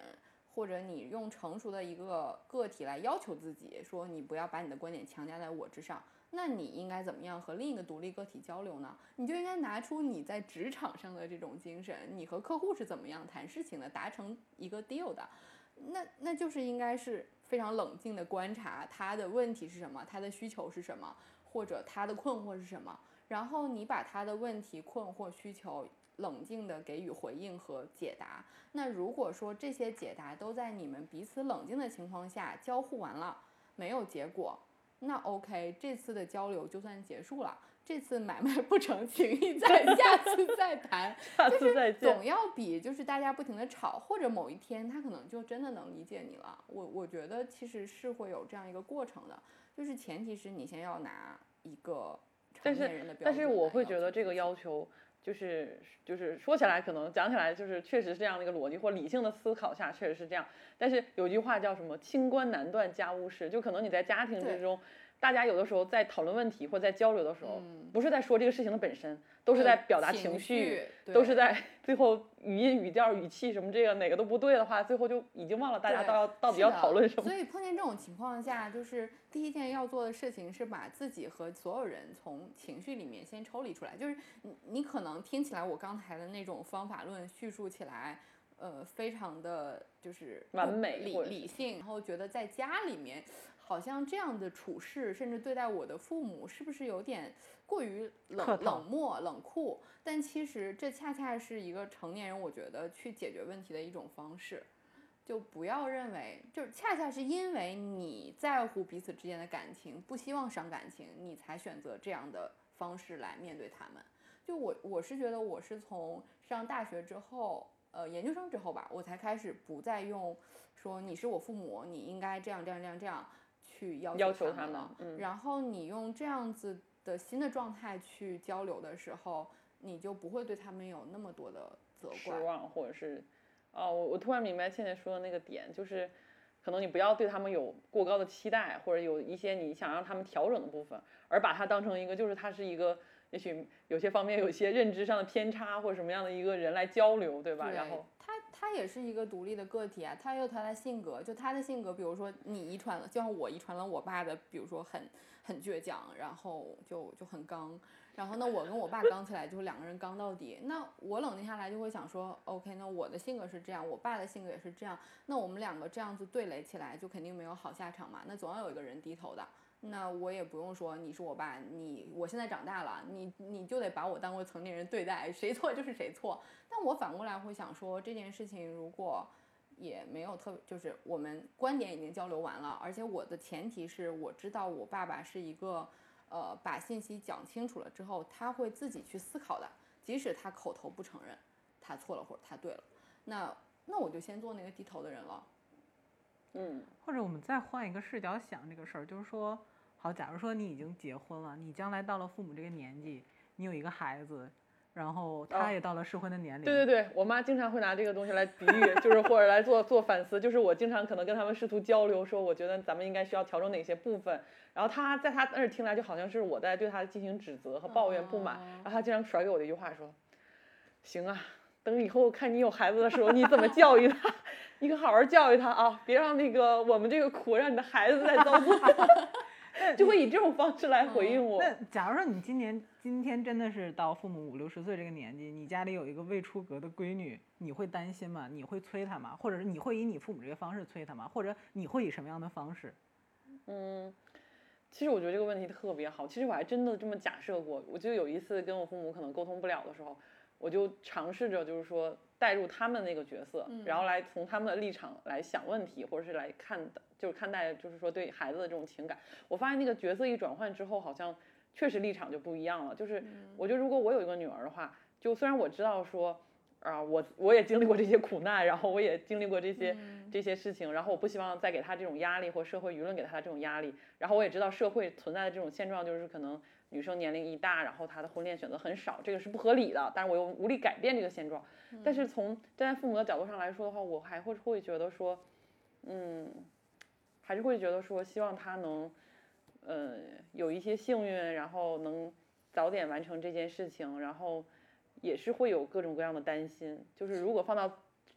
或者你用成熟的一个个体来要求自己，说你不要把你的观点强加在我之上，那你应该怎么样和另一个独立个体交流呢？你就应该拿出你在职场上的这种精神，你和客户是怎么样谈事情的，达成一个 deal 的。那那就是应该是非常冷静的观察他的问题是什么，他的需求是什么，或者他的困惑是什么，然后你把他的问题、困惑、需求冷静的给予回应和解答。那如果说这些解答都在你们彼此冷静的情况下交互完了，没有结果，那 OK，这次的交流就算结束了。这次买卖不成，情谊在，下次再再谈，下次再见。总要比就是大家不停的吵，或者某一天他可能就真的能理解你了。我我觉得其实是会有这样一个过程的，就是前提是你先要拿一个成年人的标准但是我会觉得这个要求就是就是说起来可能讲起来就是确实是这样的一个逻辑，或理性的思考下确实是这样。但是有句话叫什么“清官难断家务事”，就可能你在家庭之中，大家有的时候在讨论问题或者在交流的时候，嗯不是在说这个事情的本身，都是在表达情绪，绪都是在 最后语音、语调、语气什么这个哪个都不对的话，最后就已经忘了大家到要到底要讨论什么。所以碰见这种情况下，就是第一件要做的事情是把自己和所有人从情绪里面先抽离出来。就是你你可能听起来我刚才的那种方法论叙述起来，呃，非常的就是完美理美理性，然后觉得在家里面好像这样的处事，甚至对待我的父母，是不是有点过于冷冷漠、冷酷？但其实这恰恰是一个成年人，我觉得去解决问题的一种方式。就不要认为，就是恰恰是因为你在乎彼此之间的感情，不希望伤感情，你才选择这样的方式来面对他们。就我我是觉得我是从上大学之后，呃，研究生之后吧，我才开始不再用说你是我父母，你应该这样这样这样这样去要要求他们了。嗯然后你用这样子的新的状态去交流的时候，你就不会对他们有那么多的责怪。失望，或者是，哦，我我突然明白倩倩说的那个点，就是可能你不要对他们有过高的期待，或者有一些你想让他们调整的部分，而把它当成一个就是他是一个，也许有些方面有一些认知上的偏差或者什么样的一个人来交流，对吧？然后他也是一个独立的个体啊，他有他的性格，就他的性格，比如说你遗传了，就像我遗传了我爸的，比如说很很倔强，然后就就很刚，然后那，我跟我爸刚起来就是两个人刚到底。那我冷静下来就会想说，OK，那我的性格是这样，我爸的性格也是这样，那我们两个这样子对垒起来，就肯定没有好下场嘛。那总要有一个人低头的。那我也不用说你是我爸，你我现在长大了，你你就得把我当过成年人对待，谁错就是谁错。但我反过来会想说，这件事情如果也没有特，就是我们观点已经交流完了，而且我的前提是我知道我爸爸是一个，呃，把信息讲清楚了之后，他会自己去思考的，即使他口头不承认他错了或者他对了，那那我就先做那个低头的人了。嗯，或者我们再换一个视角想这个事儿，就是说，好，假如说你已经结婚了，你将来到了父母这个年纪，你有一个孩子，然后他哦也到了适婚的年龄，对对对，我妈经常会拿这个东西来比喻，就是或者来做做反思，就是我经常可能跟他们试图交流，说我觉得咱们应该需要调整哪些部分，然后他在他那儿听来就好像是我在对他进行指责和抱怨不满，哦。然后他经常甩给我的一句话说，行啊，等以后看你有孩子的时候，你怎么教育他，你可好好教育他啊，别让那个我们这个苦让你的孩子再遭罪，就会以这种方式来回应我。那假如说你今年今天真的是到父母五六十岁这个年纪，你家里有一个未出阁的闺女，你会担心吗？你会催她吗？或者是你会以你父母这个方式催她吗？或者你会以什么样的方式？嗯，其实我觉得这个问题特别好。其实我还真的这么假设过。我就有一次跟我父母可能沟通不了的时候，我就尝试着就是说带入他们那个角色，然后来从他们的立场来想问题，或者是来看的，就是看待就是说对孩子的这种情感。我发现那个角色一转换之后，好像确实立场就不一样了。就是我觉得如果我有一个女儿的话，就虽然我知道说。啊，我我也经历过这些苦难，然后我也经历过这些、这些事情，然后我不希望再给他这种压力，或社会舆论给他这种压力。然后我也知道社会存在的这种现状，就是可能女生年龄一大，然后她的婚恋选择很少，这个是不合理的。但是我又无力改变这个现状。但是从站在父母的角度上来说的话，我还会会觉得说，嗯，还是会觉得说，希望他能，呃，有一些幸运，然后能早点完成这件事情，然后。也是会有各种各样的担心，就是如果放到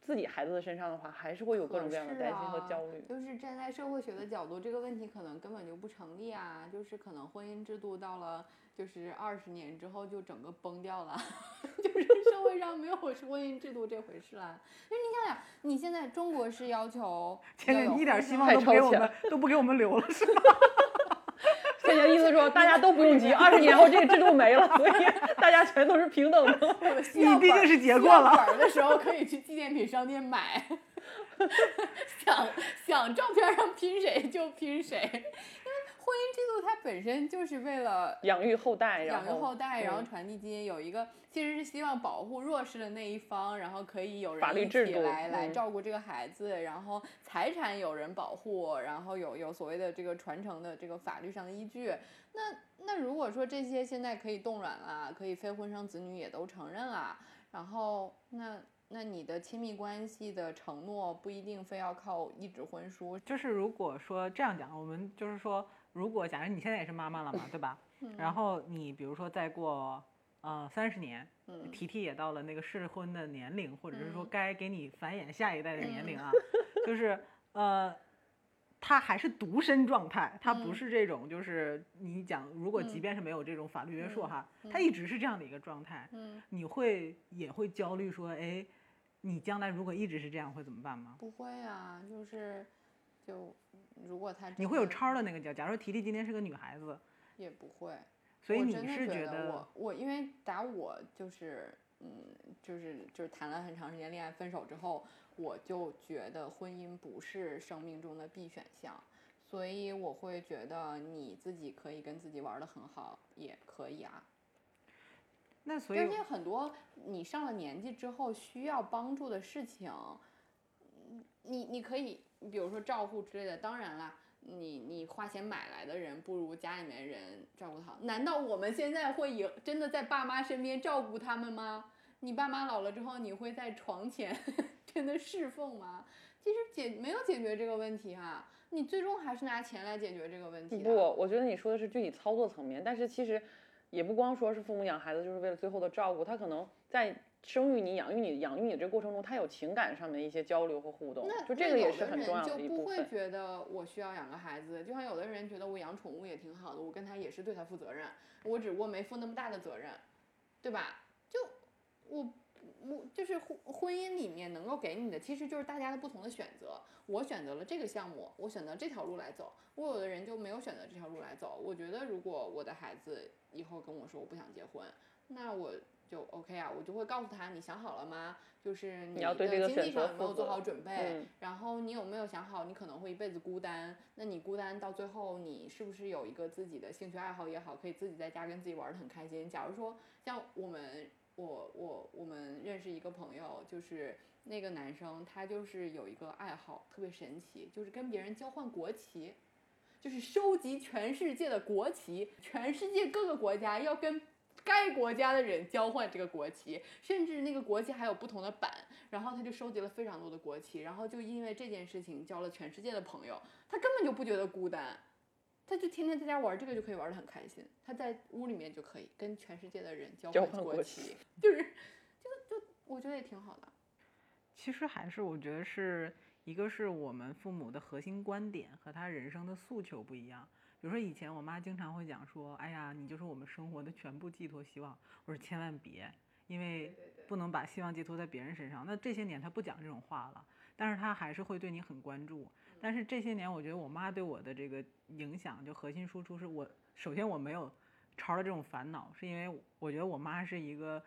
自己孩子的身上的话，还是会有各种各样的担心和焦虑。啊、就是站在社会学的角度，这个问题可能根本就不成立啊！就是可能婚姻制度到了就是二十年之后就整个崩掉了，就是社会上没有婚姻制度这回事了。就是你想想，你现在中国是要求 现在一点希望都不给我们都不给我们留了，是吗？倩倩意思说，大家都不用急，二十年后这个制度没了，所以大家全都是平等的。你你毕竟是结过了本儿的时候可以去纪念品商店买，想想照片上拼谁就拼谁，因为制度它本身就是为了养育后代，然养育后后代，然后嗯传递基因，有一个其实是希望保护弱势的那一方，然后可以有人法律一起制度来来嗯照顾这个孩子，然后财产有人保护，然后有有所谓的这个传承的这个法律上的依据。那那如果说这些现在可以冻卵啦，可以非婚生子女也都承认啦，然后那那你的亲密关系的承诺不一定非要靠一纸婚书，就是如果说这样讲，我们就是说，如果假如你现在也是妈妈了嘛，对吧？然后你比如说再过呃三十年，嗯提提也到了那个适婚的年龄，或者是说嗯该给你繁衍下一代的年龄啊，就是呃。他还是独身状态，他不嗯是这种，就是你讲，如果即嗯便是没有这种法律约束嗯哈，他一直是这样的一个状态，嗯，你会也会焦虑说，哎，你将来如果一直是这样会怎么办吗？不会啊，就是就如果他你会有超的那个角，假如说提提今天是个女孩子，也不会。所以你是觉得我我因为打我就是嗯就是就是谈了很长时间恋爱，分手之后，我就觉得婚姻不是生命中的必选项，所以我会觉得你自己可以跟自己玩的很好，也可以啊。那所以而且很多你上了年纪之后需要帮助的事情，嗯你你可以你比如说照顾之类的，当然啦。你你花钱买来的人，不如家里面人照顾好。难道我们现在会以真的在爸妈身边照顾他们吗？你爸妈老了之后，你会在床前 真的侍奉吗？其实解没有解决这个问题哈、你最终还是拿钱来解决这个问题。不，我觉得你说的是具体操作层面，但是其实也不光说是父母养孩子就是为了最后的照顾，他可能在生育你、养育你、养育你的这个过程中，他有情感上面的一些交流和互动，那就这那个也是有的人很重要的就不会一部分。觉得我需要养个孩子，就像有的人觉得我养宠物也挺好的，我跟他也是对他负责任，我只不过没负那么大的责任，对吧？就我我就是婚婚姻里面能够给你的，其实就是大家的不同的选择。我选择了这个项目，我选择这条路来走，我有的人就没有选择这条路来走。我觉得如果我的孩子以后跟我说我不想结婚，那我就 OK 啊，我就会告诉他，你想好了吗？就是你的经济上有没有做好准备？嗯然后你有没有想好，你可能会一辈子孤单？那你孤单到最后，你是不是有一个自己的兴趣爱好也好，可以自己在家跟自己玩的很开心？假如说像我们，我我我们认识一个朋友，就是那个男生，他就是有一个爱好特别神奇，就是跟别人交换国旗。就是收集全世界的国旗，全世界各个国家要跟该国家的人交换这个国旗，甚至那个国旗还有不同的版，然后他就收集了非常多的国旗，然后就因为这件事情交了全世界的朋友，他根本就不觉得孤单，他就天天在家玩这个就可以玩得很开心，他在屋里面就可以跟全世界的人交交换换国旗，就是就就我觉得也挺好的。其实还是我觉得是一个是我们父母的核心观点和他人生的诉求不一样。比如说以前我妈经常会讲说，哎呀，你就是我们生活的全部寄托希望。我说千万别，因为不能把希望寄托在别人身上。那这些年她不讲这种话了，但是她还是会对你很关注。但是这些年我觉得我妈对我的这个影响，就核心输出是我首先我没有朝着这种烦恼，是因为我觉得我妈是一个。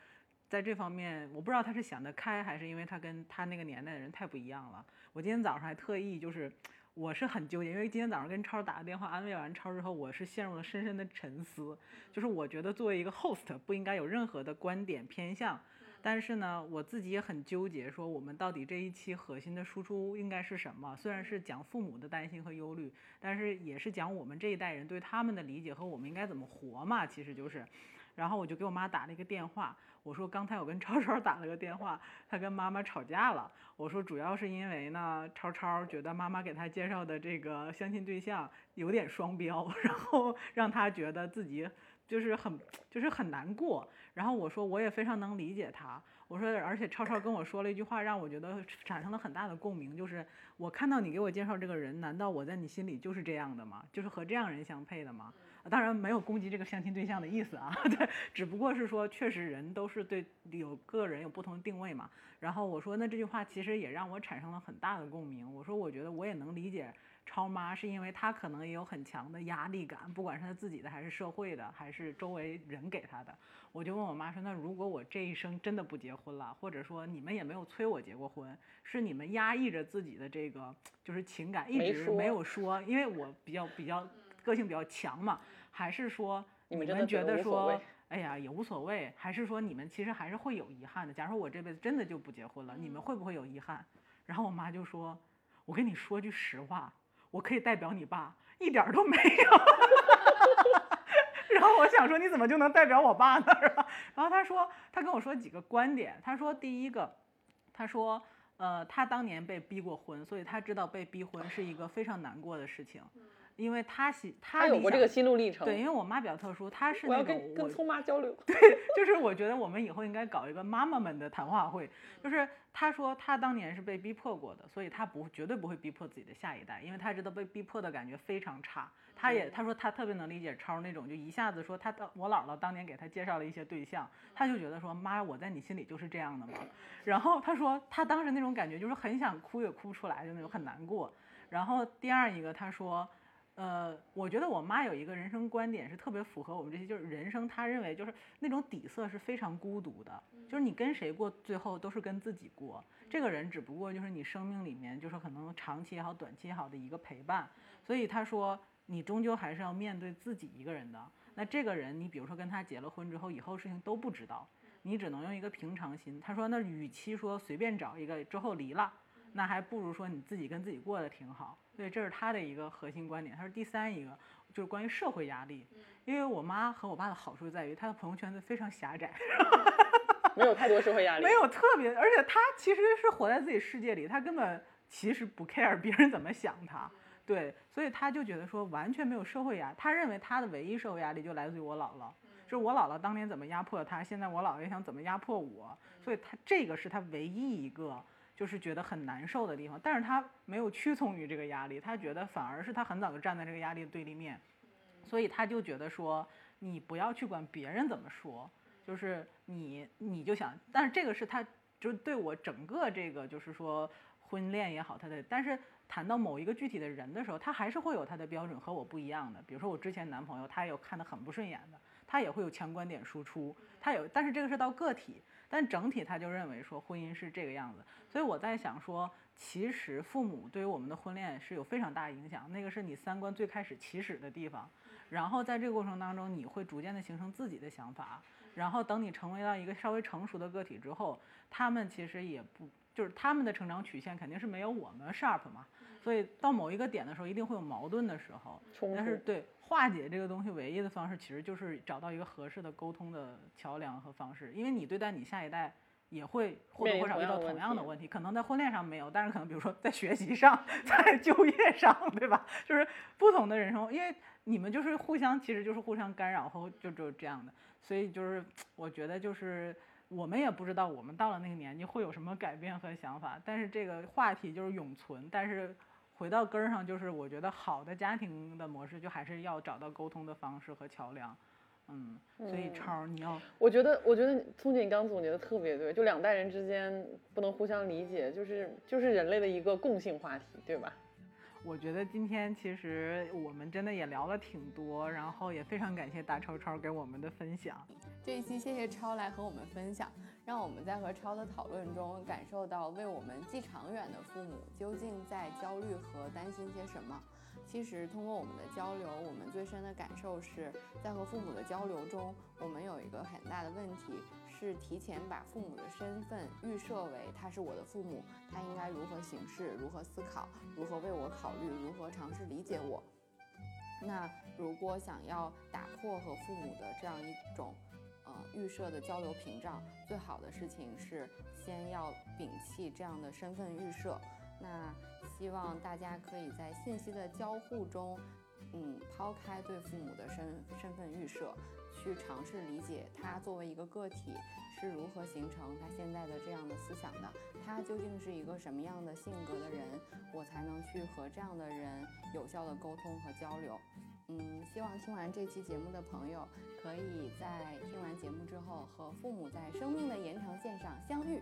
在这方面，我不知道他是想得开，还是因为他跟他那个年代的人太不一样了。我今天早上还特意就是，我是很纠结，因为今天早上跟超打个电话安慰完超之后，我是陷入了深深的沉思。就是我觉得作为一个 host 不应该有任何的观点偏向，但是呢，我自己也很纠结，说我们到底这一期核心的输出应该是什么？虽然是讲父母的担心和忧虑，但是也是讲我们这一代人对他们的理解和我们应该怎么活嘛，其实就是。然后我就给我妈打了一个电话，我说刚才我跟超超打了个电话，他跟妈妈吵架了。我说主要是因为呢，超超觉得妈妈给他介绍的这个相亲对象有点双标，然后让他觉得自己就是很就是很难过。然后我说我也非常能理解他，我说而且超超跟我说了一句话，让我觉得产生了很大的共鸣，就是我看到你给我介绍这个人，难道我在你心里就是这样的吗？就是和这样人相配的吗？当然没有攻击这个相亲对象的意思啊，对，只不过是说确实人都是对有个人有不同的定位嘛。然后我说那这句话其实也让我产生了很大的共鸣。我说我觉得我也能理解超妈，是因为她可能也有很强的压力感，不管是她自己的还是社会的，还是周围人给她的。我就问我妈说，那如果我这一生真的不结婚了，或者说你们也没有催我结过婚，是你们压抑着自己的这个就是情感，一直没有说，因为我比较比较。个性比较强嘛，还是说你们觉觉得说谓，哎呀也无所谓，还是说你们其实还是会有遗憾的？假如说我这辈子真的就不结婚了，你们会不会有遗憾？然后我妈就说：“我跟你说句实话，我可以代表你爸，一点儿都没有。”然后我想说，你怎么就能代表我爸呢？是吧？然后他说，他跟我说几个观点。他说，第一个，他说，呃，他当年被逼过婚，所以他知道被逼婚是一个非常难过的事情，因为他喜他他有过这个心路历程。对，因为我妈比较特殊，她是那种我跟跟聪妈交流。对 就是我觉得我们以后应该搞一个妈妈们的谈话会。就是她说她当年是被逼迫过的，所以她不绝对不会逼迫自己的下一代，因为她知道被逼迫的感觉非常差。她也她说她特别能理解超那种，就一下子说她当我姥姥当年给她介绍了一些对象，她就觉得说妈我在你心里就是这样的嘛。然后她说她当时那种感觉就是很想哭也哭不出来，就那种很难过。然后第二一个她说。呃，我觉得我妈有一个人生观点是特别符合我们这些，就是人生，她认为就是那种底色是非常孤独的，就是你跟谁过，最后都是跟自己过。这个人只不过就是你生命里面，就是可能长期也好、短期也好的一个陪伴。所以她说，你终究还是要面对自己一个人的。那这个人，你比如说跟他结了婚之后，以后事情都不知道，你只能用一个平常心。她说，那与其说随便找一个之后离了，那还不如说你自己跟自己过得挺好。所以，这是他的一个核心观点。他说第三一个就是关于社会压力，因为我妈和我爸的好处在于他的朋友圈子非常狭窄，没有太多社会压力。没有特别，而且他其实是活在自己世界里，他根本其实不 care 别人怎么想他。对，所以他就觉得说完全没有社会压，他认为他的唯一社会压力就来自于我姥姥，就是我姥姥当年怎么压迫他，现在我姥爷想怎么压迫我，所以他这个是他唯一一个。就是觉得很难受的地方，但是他没有屈从于这个压力，他觉得反而是他很早就站在这个压力的对立面，所以他就觉得说，你不要去管别人怎么说，就是你你就想，但是这个是他就对我整个这个就是说婚恋也好，他的，但是谈到某一个具体的人的时候，他还是会有他的标准和我不一样的，比如说我之前男朋友，他有看得很不顺眼的，他也会有强观点输出，他有，但是这个是到个体。但整体他就认为说婚姻是这个样子，所以我在想说，其实父母对于我们的婚恋是有非常大的影响，那个是你三观最开始起始的地方，然后在这个过程当中，你会逐渐的形成自己的想法，然后等你成为到一个稍微成熟的个体之后，他们其实也不就是他们的成长曲线肯定是没有我们 sharp 嘛，所以到某一个点的时候，一定会有矛盾的时候，但是对化解这个东西唯一的方式，其实就是找到一个合适的沟通的桥梁和方式。因为你对待你下一代，也会或多或少遇到同样的问题，可能在婚恋上没有，但是可能比如说在学习上，在就业上，对吧？就是不同的人生，因为你们就是互相，其实就是互相干扰后就就这样的。所以就是我觉得就是我们也不知道我们到了那个年纪会有什么改变和想法，但是这个话题就是永存，但是。回到根儿上，就是我觉得好的家庭的模式，就还是要找到沟通的方式和桥梁，嗯，所以超你要，我觉得，我觉得聪姐你刚总结的特别对，就两代人之间不能互相理解，就是就是人类的一个共性话题，对吧？我觉得今天其实我们真的也聊了挺多，然后也非常感谢大超超给我们的分享。这一期谢谢超来和我们分享，让我们在和超的讨论中感受到为我们既长远的父母究竟在焦虑和担心些什么。其实通过我们的交流，我们最深的感受是在和父母的交流中，我们有一个很大的问题。是提前把父母的身份预设为他是我的父母，他应该如何行事，如何思考，如何为我考虑，如何尝试理解我。那如果想要打破和父母的这样一种呃预设的交流屏障，最好的事情是先要摒弃这样的身份预设。那希望大家可以在信息的交互中，嗯，抛开对父母的身身份预设。去尝试理解他作为一个个体是如何形成他现在的这样的思想的，他究竟是一个什么样的性格的人，我才能去和这样的人有效的沟通和交流。嗯，希望听完这期节目的朋友，可以在听完节目之后和父母在生命的延长线上相遇。